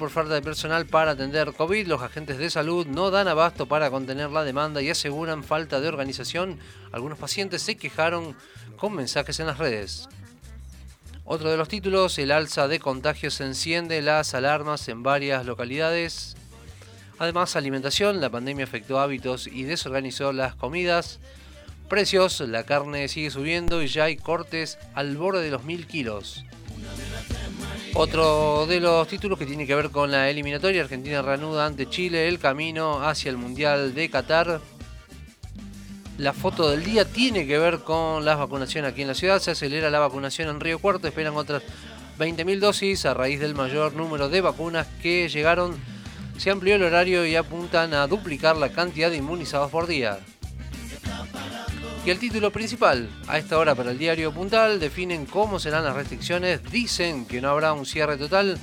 por falta de personal para atender COVID. Los agentes de salud no dan abasto para contener la demanda y aseguran falta de organización. Algunos pacientes se quejaron con mensajes en las redes. Otro de los títulos, el alza de contagios enciende las alarmas en varias localidades. Además, alimentación, la pandemia afectó hábitos y desorganizó las comidas. Precios, la carne sigue subiendo y ya hay cortes al borde de los mil kilos. Otro de los títulos que tiene que ver con la eliminatoria, Argentina reanuda ante Chile el camino hacia el Mundial de Qatar. La foto del día tiene que ver con la vacunación aquí en la ciudad. Se acelera la vacunación en Río Cuarto. Esperan otras 20.000 dosis a raíz del mayor número de vacunas que llegaron. Se amplió el horario y apuntan a duplicar la cantidad de inmunizados por día. Y el título principal, a esta hora para el diario Puntal, definen cómo serán las restricciones, dicen que no habrá un cierre total,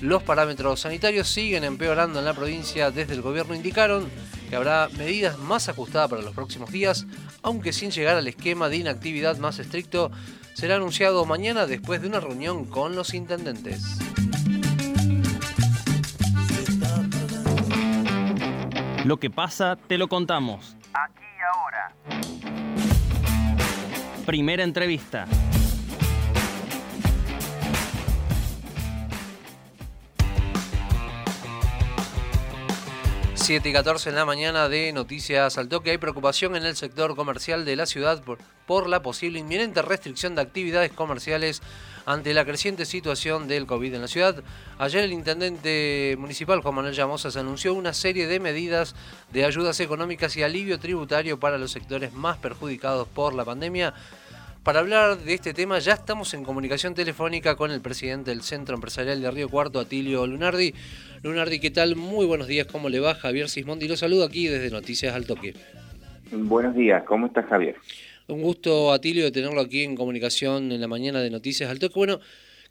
los parámetros sanitarios siguen empeorando en la provincia, desde el gobierno indicaron que habrá medidas más ajustadas para los próximos días, aunque sin llegar al esquema de inactividad más estricto, será anunciado mañana después de una reunión con los intendentes. Lo que pasa, te lo contamos. Aquí y ahora. Primera entrevista. Siete y 14 en la mañana de Noticias al Toque. Hay preocupación en el sector comercial de la ciudad por, por la posible inminente restricción de actividades comerciales ante la creciente situación del COVID en la ciudad. Ayer el intendente municipal Juan Manuel Llamosas anunció una serie de medidas de ayudas económicas y alivio tributario para los sectores más perjudicados por la pandemia. Para hablar de este tema ya estamos en comunicación telefónica con el presidente del Centro Empresarial de Río Cuarto, Atilio Lunardi. Lunardi, ¿qué tal? Muy buenos días, ¿cómo le va? Javier Sismondi lo saludo aquí desde Noticias al Toque. Buenos días, ¿cómo estás Javier? Un gusto, Atilio, de tenerlo aquí en comunicación en la mañana de Noticias al Toque. Bueno,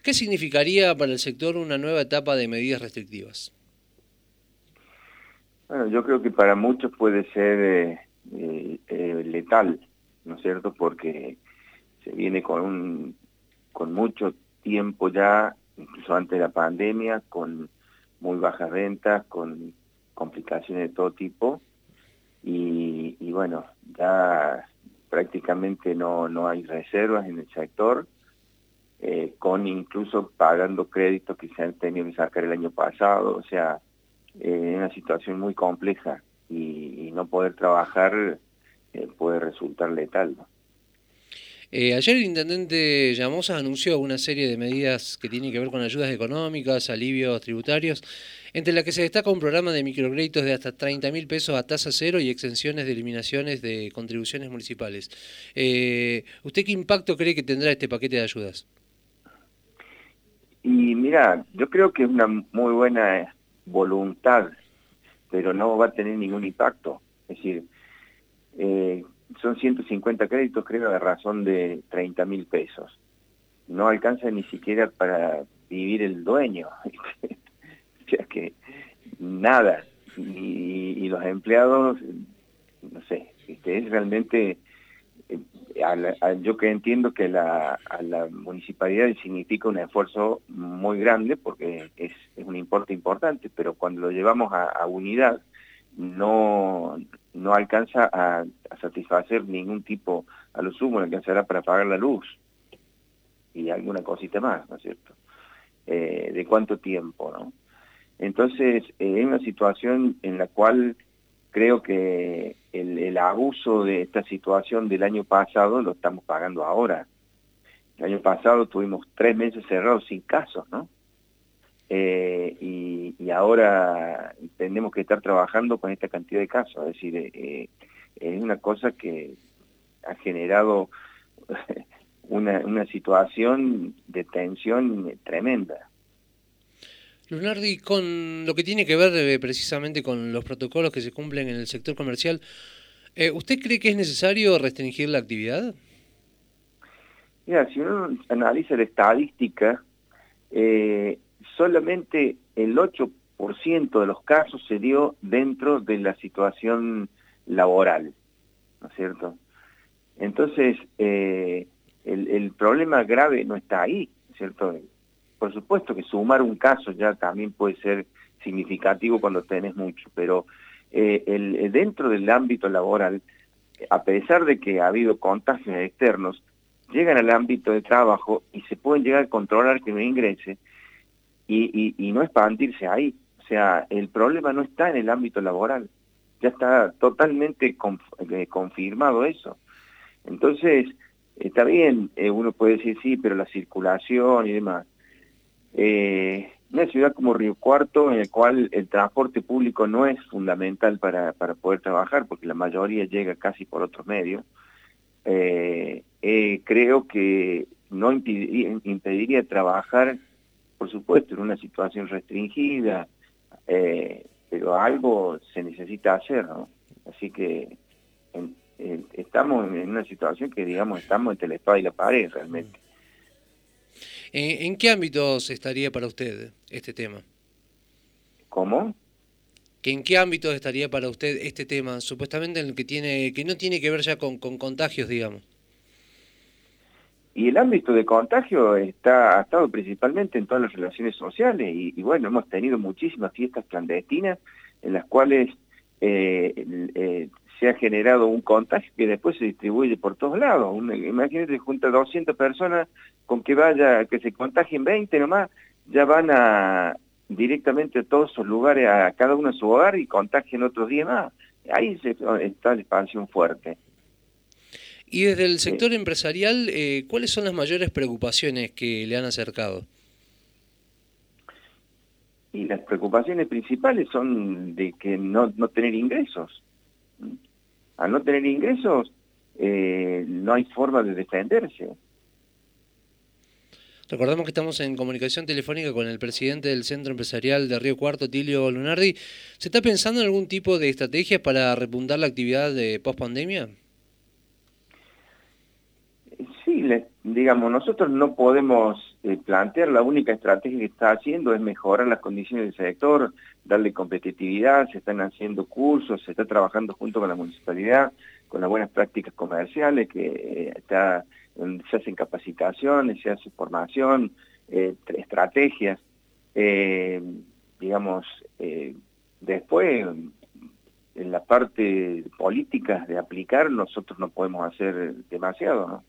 ¿qué significaría para el sector una nueva etapa de medidas restrictivas? Bueno, yo creo que para muchos puede ser eh, eh, eh, letal, ¿no es cierto? Porque se viene con, un, con mucho tiempo ya, incluso antes de la pandemia, con muy bajas rentas, con complicaciones de todo tipo, y, bueno, ya prácticamente no, no hay reservas en el sector, eh, con incluso pagando créditos que se han tenido que sacar el año pasado, o sea, eh, una situación muy compleja y, no poder trabajar eh, puede resultar letal. Eh, ayer el intendente Llamosa anunció una serie de medidas que tienen que ver con ayudas económicas, alivios tributarios, entre las que se destaca un programa de microcréditos de hasta 30 mil pesos a tasa cero y exenciones de eliminaciones de contribuciones municipales. Eh, ¿Usted qué impacto cree que tendrá este paquete de ayudas? Y mira, yo creo que es una muy buena voluntad, pero no va a tener ningún impacto. Es decir, eh, son 150 créditos, creo, de razón de 30 mil pesos. No alcanza ni siquiera para vivir el dueño. o sea que nada. Y, los empleados, no sé, este, es realmente, eh, a a, yo que entiendo que la, a la municipalidad significa un esfuerzo muy grande porque es, un importe importante, pero cuando lo llevamos a, a unidad, no, no alcanza a, satisfacer ningún tipo, a lo sumo alcanzará para pagar la luz y alguna cosita más, ¿no es cierto? Eh, ¿De cuánto tiempo, no? Entonces, eh, es una situación en la cual creo que el, el abuso de esta situación del año pasado lo estamos pagando ahora. El año pasado tuvimos tres meses cerrados sin casos, ¿no? Eh, y, y, ahora tenemos que estar trabajando con esta cantidad de casos. Es decir, eh, es una cosa que ha generado una, una situación de tensión tremenda. Lunardi, con lo que tiene que ver eh, precisamente con los protocolos que se cumplen en el sector comercial, eh, ¿usted cree que es necesario restringir la actividad? Mira, si uno analiza la estadística, eh, solamente el 8% de los casos se dio dentro de la situación laboral, ¿no es cierto? Entonces, eh, el, problema grave no está ahí, ¿cierto? por supuesto que sumar un caso ya también puede ser significativo cuando tenés mucho, pero eh, el, dentro del ámbito laboral, a pesar de que ha habido contagios externos, llegan al ámbito de trabajo y se pueden llegar a controlar que no ingrese y, y, no expandirse ahí. O sea, el problema no está en el ámbito laboral, ya está totalmente eh, confirmado eso. Entonces, está bien, eh, uno puede decir sí, pero la circulación y demás. Eh, una ciudad como Río Cuarto, en el cual el transporte público no es fundamental para, para poder trabajar, porque la mayoría llega casi por otros medios, eh, creo que no impediría, trabajar, por supuesto, en una situación restringida, eh, pero algo se necesita hacer, ¿no? Así que estamos en una situación que, digamos, estamos entre la espada y la pared realmente. ¿En, qué ámbitos estaría para usted este tema? ¿Cómo? ¿En qué ámbitos estaría para usted este tema? Supuestamente en el que tiene, que no tiene que ver ya con, contagios, digamos. Y el ámbito de contagio está, ha estado principalmente en todas las relaciones sociales y, bueno, hemos tenido muchísimas fiestas clandestinas en las cuales eh, eh, se ha generado un contagio que después se distribuye por todos lados. imagínate, junta 200 personas con que vaya, que se contagien 20 nomás, ya van a directamente a todos esos lugares, a cada uno a su hogar y contagien otros 10 más. Ahí está la expansión fuerte. Y desde el sector empresarial, eh, ¿cuáles son las mayores preocupaciones que le han acercado? Y las preocupaciones principales son de que no, no tener ingresos al no tener ingresos, eh, no hay forma de defenderse. Recordamos que estamos en comunicación telefónica con el presidente del Centro Empresarial de Río Cuarto, Tilio Lunardi. ¿Se está pensando en algún tipo de estrategia para repuntar la actividad de post-pandemia? Sí, digamos, nosotros no podemos eh, plantear, la única estrategia que está haciendo es mejorar las condiciones del sector, darle competitividad, se están haciendo cursos, se está trabajando junto con la municipalidad, con las buenas prácticas comerciales, que eh, está, se hacen capacitaciones, se hace formación, eh, estrategias, digamos, después en la parte política de aplicar nosotros no podemos hacer demasiado, ¿no?